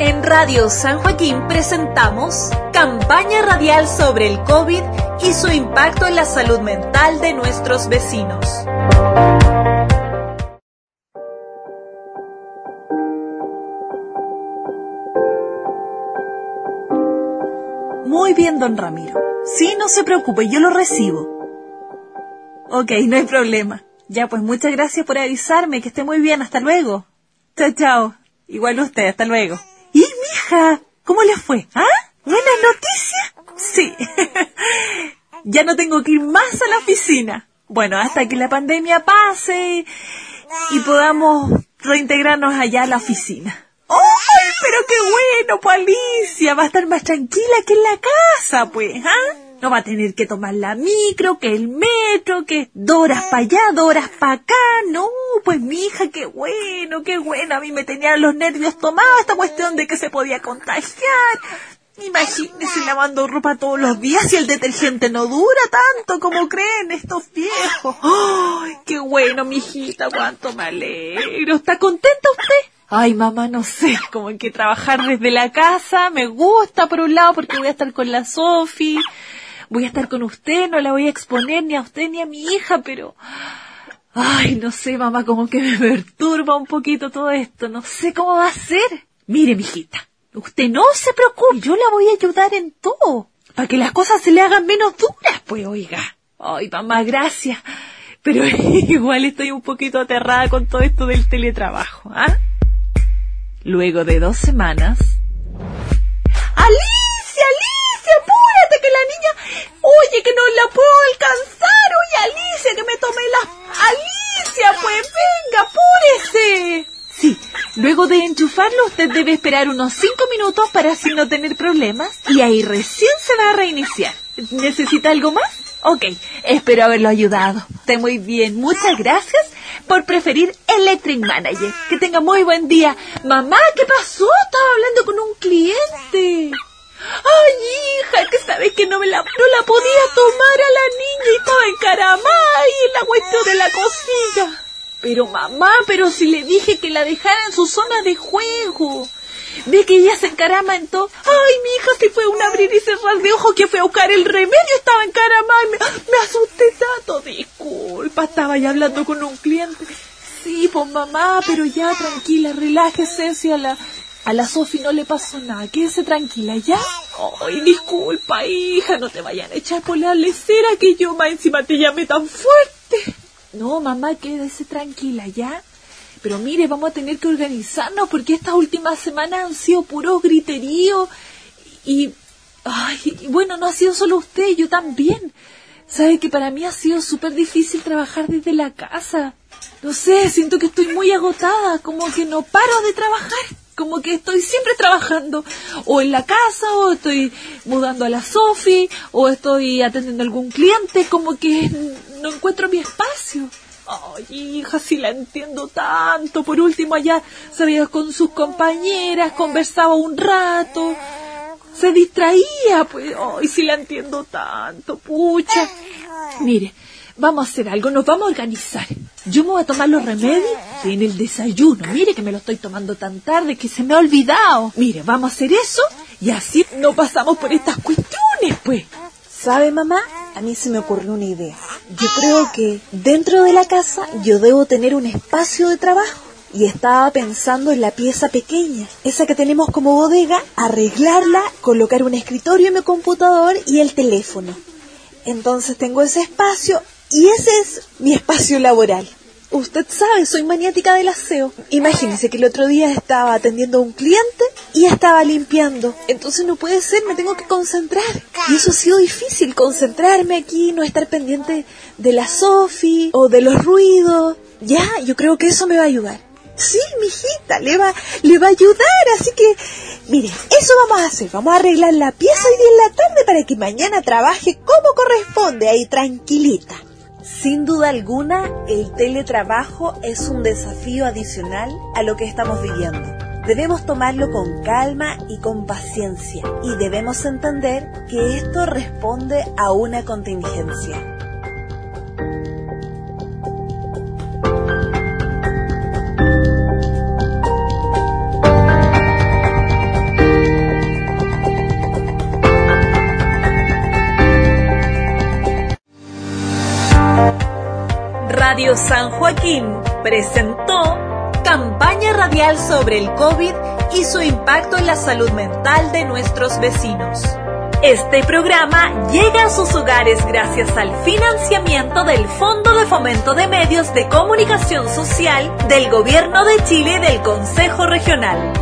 En Radio San Joaquín presentamos campaña radial sobre el COVID y su impacto en la salud mental de nuestros vecinos. Muy bien, don Ramiro. Sí, no se preocupe, yo lo recibo. Ok, no hay problema. Ya, pues muchas gracias por avisarme, que esté muy bien, hasta luego. Chao, chao. Igual usted, hasta luego. ¿Cómo le fue? ¿Ah? ¿Buena noticia? Sí. ya no tengo que ir más a la oficina. Bueno, hasta que la pandemia pase y podamos reintegrarnos allá a la oficina. ¡Ay, pero qué bueno, pues Alicia! Va a estar más tranquila que en la casa, pues, ¿ah? No va a tener que tomar la micro, que el metro, que dos horas para allá, dos horas para acá. No, pues mi hija, qué bueno, qué bueno. A mí me tenían los nervios tomados esta cuestión de que se podía contagiar. Imagínese lavando ropa todos los días y el detergente no dura tanto como creen estos viejos. ¡Ay, qué bueno, mijita! ¡Cuánto me alegro! ¿Está contenta usted? Ay, mamá, no sé, como que trabajar desde la casa me gusta por un lado porque voy a estar con la Sofi, voy a estar con usted, no la voy a exponer ni a usted ni a mi hija, pero... Ay, no sé, mamá, como que me perturba un poquito todo esto, no sé cómo va a ser. Mire, mijita, usted no se preocupe, yo la voy a ayudar en todo, para que las cosas se le hagan menos duras, pues, oiga. Ay, mamá, gracias. Pero igual estoy un poquito aterrada con todo esto del teletrabajo, ¿ah? Luego de dos semanas... luego de enchufarlo usted debe esperar unos cinco minutos para así no tener problemas y ahí recién se va a reiniciar. ¿Necesita algo más? Ok, espero haberlo ayudado. Está muy bien. Muchas gracias por preferir Electric Manager. Que tenga muy buen día. Mamá, ¿qué pasó? Estaba hablando con un cliente. Ay, hija, que sabes que no me la, no la podía tomar a la niña y estaba encaramada ahí en la cuestión de la cocina. Pero mamá, pero si le dije que la dejara en su zona de juego. Ve que ella se encarama en todo. Ay, mi hija se fue a un abrir y cerrar de ojos que fue a buscar el remedio, estaba encaramada y me, me asusté tanto. Disculpa, estaba ya hablando con un cliente. Sí, pues mamá, pero ya tranquila, relájese, si a la, a la Sofi no le pasó nada, quédese tranquila, ¿ya? Ay, disculpa, hija, no te vayan a echar por la lecera que yo más encima te llamé tan fuerte. No, mamá, quédese tranquila, ¿ya? Pero mire, vamos a tener que organizarnos porque estas últimas semanas han sido puros griterío y, ay, y bueno, no ha sido solo usted, yo también. Sabe que para mí ha sido súper difícil trabajar desde la casa. No sé, siento que estoy muy agotada, como que no paro de trabajar, como que estoy siempre trabajando, o en la casa, o estoy mudando a la Sofi, o estoy atendiendo a algún cliente, como que no encuentro mi espacio. Ay, hija, si la entiendo tanto. Por último, allá salía con sus compañeras, conversaba un rato, se distraía, pues, ay, si la entiendo tanto, pucha. Mire, vamos a hacer algo, nos vamos a organizar. Yo me voy a tomar los remedios en el desayuno. Mire que me lo estoy tomando tan tarde que se me ha olvidado. Mire, vamos a hacer eso y así no pasamos por estas cuestiones, pues. ¿Sabe, mamá? A mí se me ocurrió una idea. Yo creo que dentro de la casa yo debo tener un espacio de trabajo. Y estaba pensando en la pieza pequeña, esa que tenemos como bodega, arreglarla, colocar un escritorio en mi computador y el teléfono. Entonces tengo ese espacio y ese es mi espacio laboral. Usted sabe, soy maniática del aseo. Imagínese que el otro día estaba atendiendo a un cliente y estaba limpiando. Entonces no puede ser, me tengo que concentrar. Y eso ha sido difícil, concentrarme aquí, no estar pendiente de la Sofi o de los ruidos. Ya, yo creo que eso me va a ayudar. Sí, mijita, le va, le va a ayudar, así que, mire, eso vamos a hacer, vamos a arreglar la pieza hoy día en la tarde para que mañana trabaje como corresponde, ahí tranquilita. Sin duda alguna, el teletrabajo es un desafío adicional a lo que estamos viviendo. Debemos tomarlo con calma y con paciencia y debemos entender que esto responde a una contingencia. San Joaquín presentó campaña radial sobre el COVID y su impacto en la salud mental de nuestros vecinos. Este programa llega a sus hogares gracias al financiamiento del Fondo de Fomento de Medios de Comunicación Social del Gobierno de Chile y del Consejo Regional.